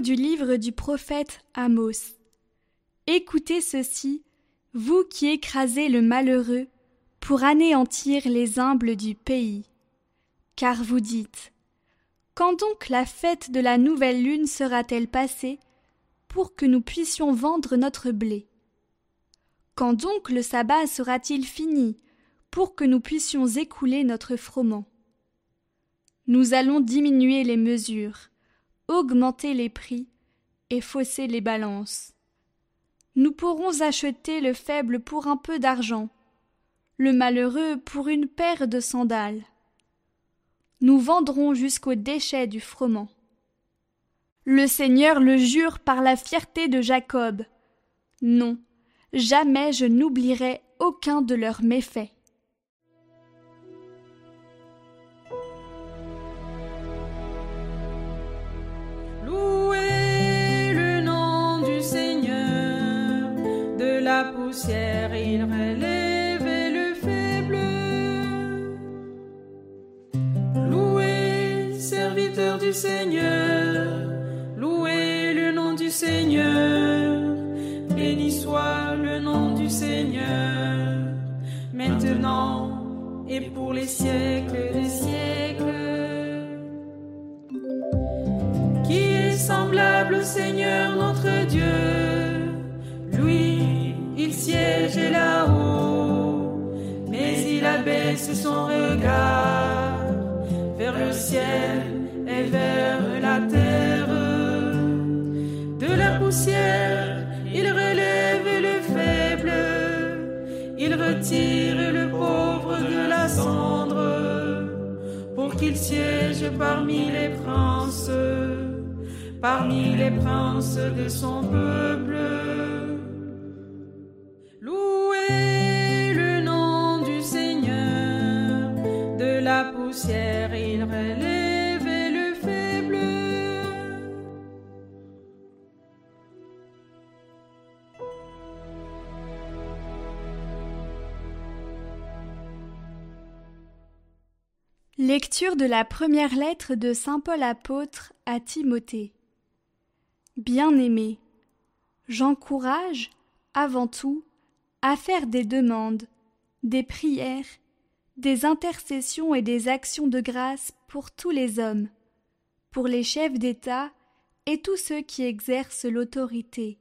Du livre du prophète Amos. Écoutez ceci, vous qui écrasez le malheureux, pour anéantir les humbles du pays. Car vous dites Quand donc la fête de la nouvelle lune sera-t-elle passée, pour que nous puissions vendre notre blé? Quand donc le sabbat sera-t-il fini, pour que nous puissions écouler notre froment? Nous allons diminuer les mesures augmenter les prix et fausser les balances. Nous pourrons acheter le faible pour un peu d'argent, le malheureux pour une paire de sandales. Nous vendrons jusqu'au déchet du froment. Le Seigneur le jure par la fierté de Jacob. Non, jamais je n'oublierai aucun de leurs méfaits. Au Seigneur notre Dieu? siège là-haut, mais il abaisse son regard vers le ciel et vers la terre. De la poussière, il relève le faible, il retire le pauvre de la cendre, pour qu'il siège parmi les princes, parmi les princes de son peuple. il relève le faible. Lecture de la première lettre de Saint Paul apôtre à Timothée. Bien-aimé, j'encourage, avant tout, à faire des demandes, des prières des intercessions et des actions de grâce pour tous les hommes, pour les chefs d'État et tous ceux qui exercent l'autorité,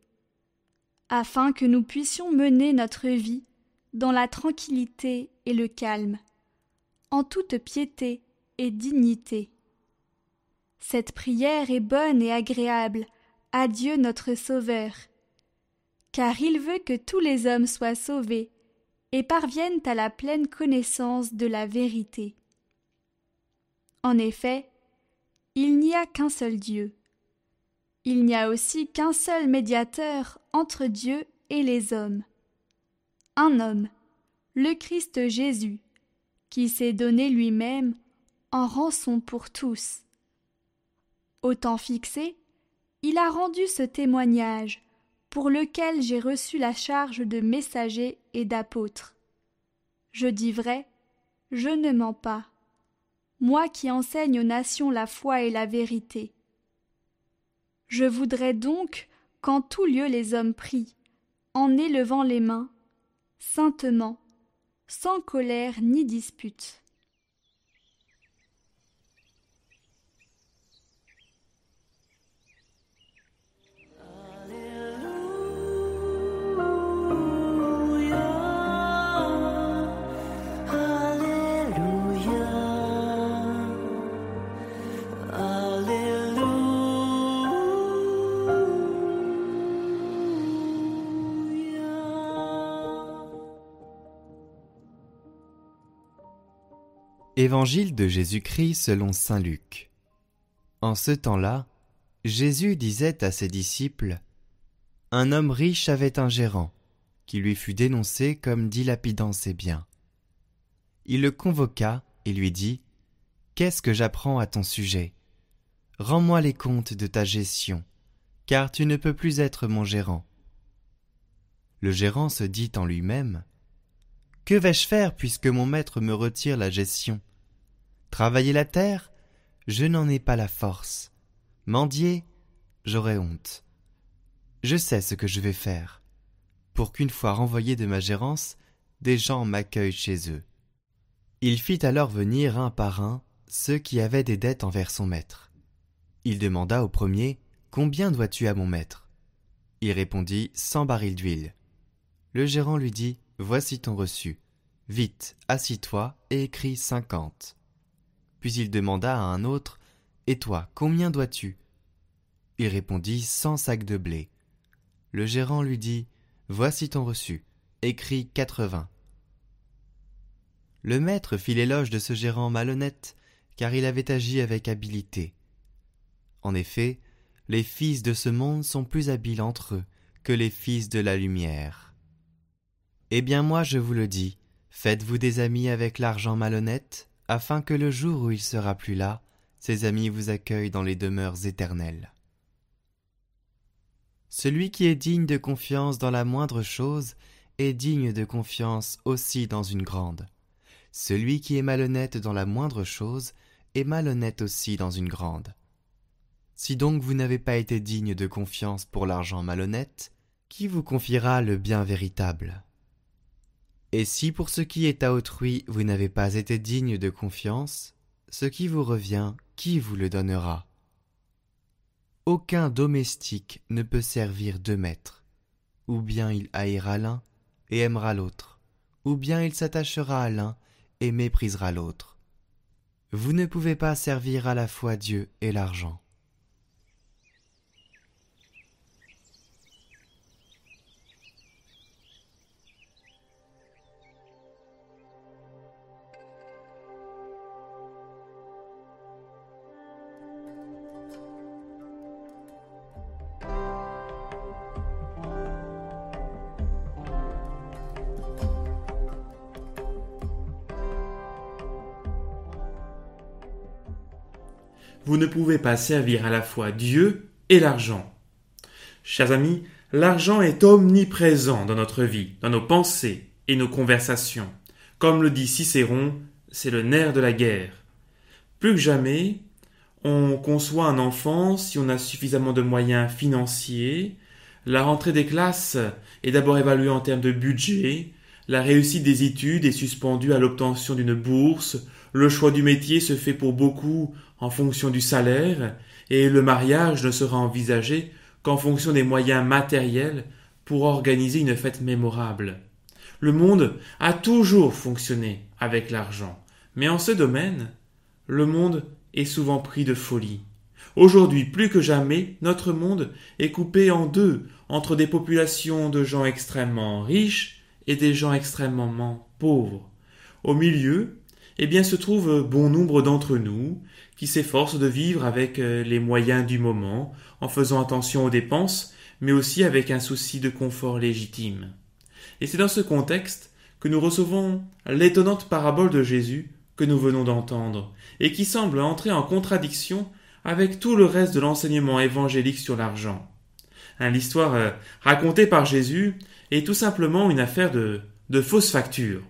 afin que nous puissions mener notre vie dans la tranquillité et le calme, en toute piété et dignité. Cette prière est bonne et agréable à Dieu notre Sauveur, car il veut que tous les hommes soient sauvés et parviennent à la pleine connaissance de la vérité. En effet, il n'y a qu'un seul Dieu. Il n'y a aussi qu'un seul médiateur entre Dieu et les hommes. Un homme, le Christ Jésus, qui s'est donné lui-même en rançon pour tous. Au temps fixé, il a rendu ce témoignage pour lequel j'ai reçu la charge de messager et d'apôtre. Je dis vrai, je ne mens pas, moi qui enseigne aux nations la foi et la vérité. Je voudrais donc qu'en tout lieu les hommes prient, en élevant les mains, saintement, sans colère ni dispute. Évangile de Jésus-Christ selon Saint Luc. En ce temps-là, Jésus disait à ses disciples Un homme riche avait un gérant, qui lui fut dénoncé comme dilapidant ses biens. Il le convoqua et lui dit Qu'est-ce que j'apprends à ton sujet? Rends-moi les comptes de ta gestion, car tu ne peux plus être mon gérant. Le gérant se dit en lui-même que vais-je faire puisque mon maître me retire la gestion? Travailler la terre Je n'en ai pas la force. Mendier j'aurai honte. Je sais ce que je vais faire, pour qu'une fois renvoyé de ma gérance, des gens m'accueillent chez eux. Il fit alors venir un par un ceux qui avaient des dettes envers son maître. Il demanda au premier Combien dois-tu à mon maître? Il répondit Cent barils d'huile. Le gérant lui dit Voici ton reçu. Vite, assis-toi et écris cinquante. Puis il demanda à un autre Et toi, combien dois-tu? Il répondit Cent sacs de blé. Le gérant lui dit Voici ton reçu. Écris quatre-vingts. Le maître fit l'éloge de ce gérant malhonnête, car il avait agi avec habileté. En effet, les fils de ce monde sont plus habiles entre eux que les fils de la lumière. Eh bien moi je vous le dis, faites-vous des amis avec l'argent malhonnête, afin que le jour où il sera plus là, ses amis vous accueillent dans les demeures éternelles. Celui qui est digne de confiance dans la moindre chose est digne de confiance aussi dans une grande. Celui qui est malhonnête dans la moindre chose est malhonnête aussi dans une grande. Si donc vous n'avez pas été digne de confiance pour l'argent malhonnête, qui vous confiera le bien véritable? Et si pour ce qui est à autrui vous n'avez pas été digne de confiance, ce qui vous revient, qui vous le donnera? Aucun domestique ne peut servir deux maîtres. Ou bien il haïra l'un et aimera l'autre, ou bien il s'attachera à l'un et méprisera l'autre. Vous ne pouvez pas servir à la fois Dieu et l'argent. Vous ne pouvez pas servir à la fois Dieu et l'argent. Chers amis, l'argent est omniprésent dans notre vie, dans nos pensées et nos conversations. Comme le dit Cicéron, c'est le nerf de la guerre. Plus que jamais, on conçoit un enfant si on a suffisamment de moyens financiers. La rentrée des classes est d'abord évaluée en termes de budget. La réussite des études est suspendue à l'obtention d'une bourse. Le choix du métier se fait pour beaucoup en fonction du salaire, et le mariage ne sera envisagé qu'en fonction des moyens matériels pour organiser une fête mémorable. Le monde a toujours fonctionné avec l'argent, mais en ce domaine, le monde est souvent pris de folie. Aujourd'hui, plus que jamais, notre monde est coupé en deux entre des populations de gens extrêmement riches et des gens extrêmement pauvres. Au milieu, eh bien, se trouve bon nombre d'entre nous qui s'efforcent de vivre avec euh, les moyens du moment, en faisant attention aux dépenses, mais aussi avec un souci de confort légitime. Et c'est dans ce contexte que nous recevons l'étonnante parabole de Jésus que nous venons d'entendre, et qui semble entrer en contradiction avec tout le reste de l'enseignement évangélique sur l'argent. Hein, l'histoire euh, racontée par Jésus est tout simplement une affaire de, de fausse facture.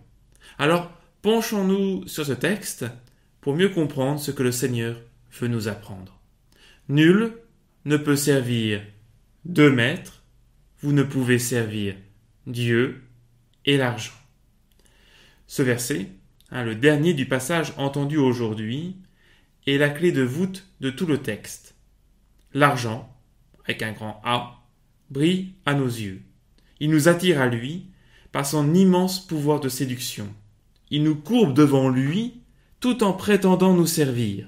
Alors, penchons-nous sur ce texte pour mieux comprendre ce que le Seigneur veut nous apprendre. Nul ne peut servir deux maîtres, vous ne pouvez servir Dieu et l'argent. Ce verset, hein, le dernier du passage entendu aujourd'hui, est la clé de voûte de tout le texte. L'argent, avec un grand A, brille à nos yeux. Il nous attire à lui par son immense pouvoir de séduction. Il nous courbe devant lui tout en prétendant nous servir.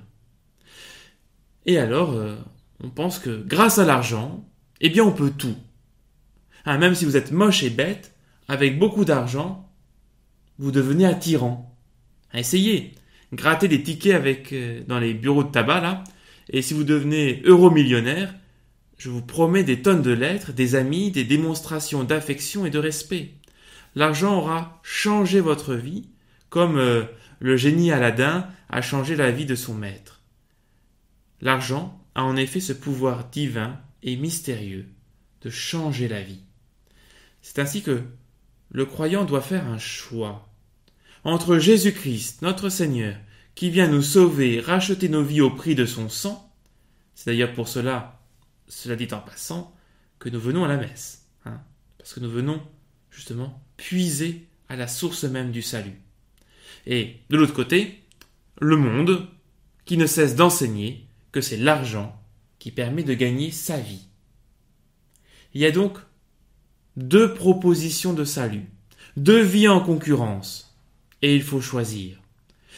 Et alors, euh, on pense que grâce à l'argent, eh bien on peut tout. Hein, même si vous êtes moche et bête, avec beaucoup d'argent, vous devenez attirant. Essayez, grattez des tickets avec euh, dans les bureaux de tabac là, et si vous devenez euro-millionnaire, je vous promets des tonnes de lettres, des amis, des démonstrations d'affection et de respect. L'argent aura changé votre vie, comme euh, le génie Aladdin a changé la vie de son maître. L'argent a en effet ce pouvoir divin et mystérieux de changer la vie. C'est ainsi que le croyant doit faire un choix entre Jésus-Christ, notre Seigneur, qui vient nous sauver, racheter nos vies au prix de son sang. C'est d'ailleurs pour cela cela dit en passant, que nous venons à la messe. Hein, parce que nous venons, justement, puiser à la source même du salut. Et de l'autre côté, le monde, qui ne cesse d'enseigner que c'est l'argent qui permet de gagner sa vie. Il y a donc deux propositions de salut, deux vies en concurrence, et il faut choisir.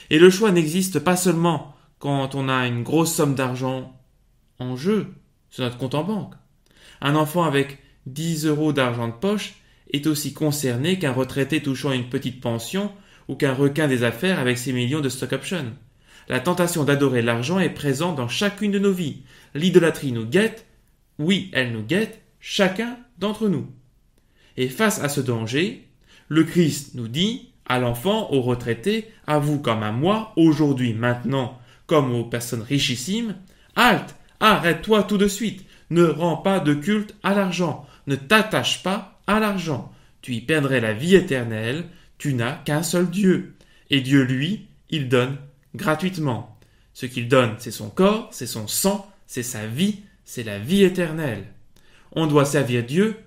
Et le choix n'existe pas seulement quand on a une grosse somme d'argent en jeu sur notre compte en banque. Un enfant avec 10 euros d'argent de poche est aussi concerné qu'un retraité touchant une petite pension ou qu'un requin des affaires avec ses millions de stock options. La tentation d'adorer l'argent est présente dans chacune de nos vies. L'idolâtrie nous guette, oui, elle nous guette, chacun d'entre nous. Et face à ce danger, le Christ nous dit à l'enfant, au retraité, à vous comme à moi, aujourd'hui, maintenant, comme aux personnes richissimes, halte, arrête-toi tout de suite, ne rends pas de culte à l'argent, ne t'attache pas à l'argent, tu y perdrais la vie éternelle, tu n'as qu'un seul Dieu, et Dieu, lui, il donne gratuitement. Ce qu'il donne, c'est son corps, c'est son sang, c'est sa vie, c'est la vie éternelle. On doit servir Dieu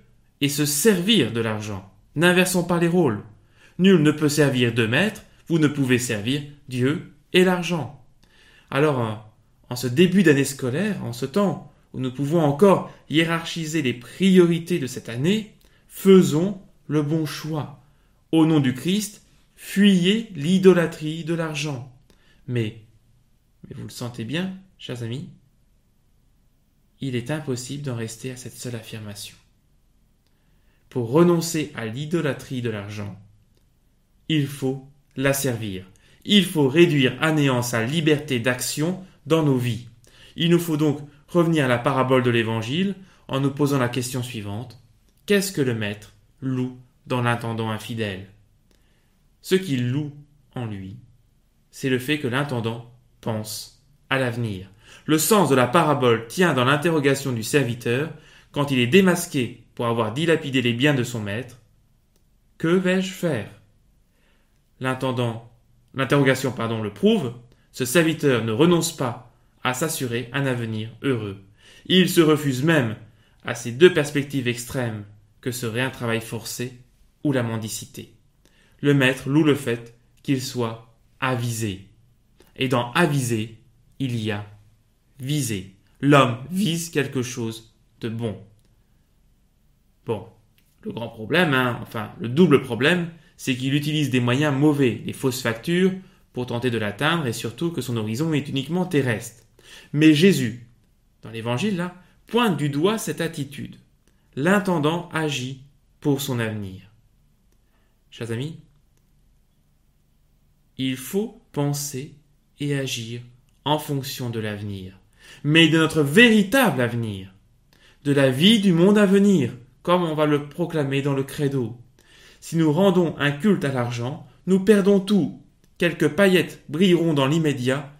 et se servir de l'argent. N'inversons pas les rôles. Nul ne peut servir deux maîtres, vous ne pouvez servir Dieu et l'argent. Alors, en ce début d'année scolaire, en ce temps où nous pouvons encore hiérarchiser les priorités de cette année, faisons le bon choix. Au nom du Christ, fuyez l'idolâtrie de l'argent. Mais, mais vous le sentez bien, chers amis, il est impossible d'en rester à cette seule affirmation. Pour renoncer à l'idolâtrie de l'argent, il faut la servir. Il faut réduire à néant sa liberté d'action dans nos vies. Il nous faut donc revenir à la parabole de l'Évangile en nous posant la question suivante. Qu'est-ce que le maître loue dans l'intendant infidèle Ce qu'il loue en lui, c'est le fait que l'intendant pense à l'avenir. Le sens de la parabole tient dans l'interrogation du serviteur quand il est démasqué pour avoir dilapidé les biens de son maître. Que vais-je faire? L'intendant, l'interrogation pardon le prouve, ce serviteur ne renonce pas à s'assurer un avenir heureux. Il se refuse même à ces deux perspectives extrêmes que seraient un travail forcé ou la mendicité. Le maître loue le fait qu'il soit avisé. Et dans aviser, il y a viser. L'homme vise quelque chose de bon. Bon, le grand problème, hein, enfin le double problème, c'est qu'il utilise des moyens mauvais, des fausses factures, pour tenter de l'atteindre et surtout que son horizon est uniquement terrestre. Mais Jésus, dans l'évangile là, pointe du doigt cette attitude. L'intendant agit pour son avenir. Chers amis, il faut penser et agir en fonction de l'avenir, mais de notre véritable avenir, de la vie du monde à venir, comme on va le proclamer dans le credo. Si nous rendons un culte à l'argent, nous perdons tout. Quelques paillettes brilleront dans l'immédiat,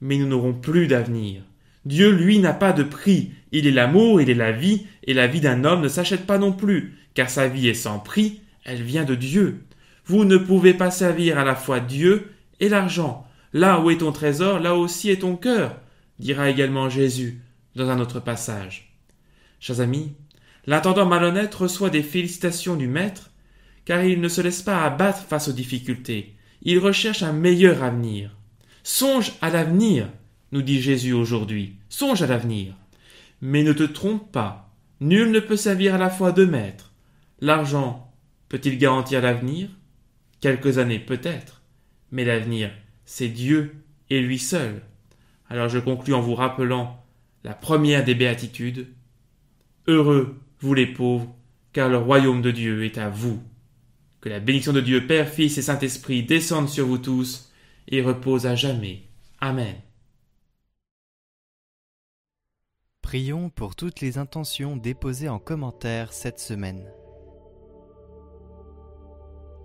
mais nous n'aurons plus d'avenir. Dieu, lui, n'a pas de prix. Il est l'amour, il est la vie, et la vie d'un homme ne s'achète pas non plus, car sa vie est sans prix, elle vient de Dieu. Vous ne pouvez pas servir à la fois Dieu et l'argent. Là où est ton trésor, là aussi est ton cœur, dira également Jésus dans un autre passage. Chers amis, l'intendant malhonnête reçoit des félicitations du maître, car il ne se laisse pas abattre face aux difficultés. Il recherche un meilleur avenir. Songe à l'avenir, nous dit Jésus aujourd'hui. Songe à l'avenir. Mais ne te trompe pas. Nul ne peut servir à la fois deux maîtres. L'argent peut-il garantir l'avenir? Quelques années peut-être. Mais l'avenir, c'est Dieu et lui seul. Alors je conclus en vous rappelant la première des béatitudes. Heureux, vous les pauvres, car le royaume de Dieu est à vous. Que la bénédiction de Dieu Père, Fils et Saint-Esprit descende sur vous tous et repose à jamais. Amen. Prions pour toutes les intentions déposées en commentaire cette semaine.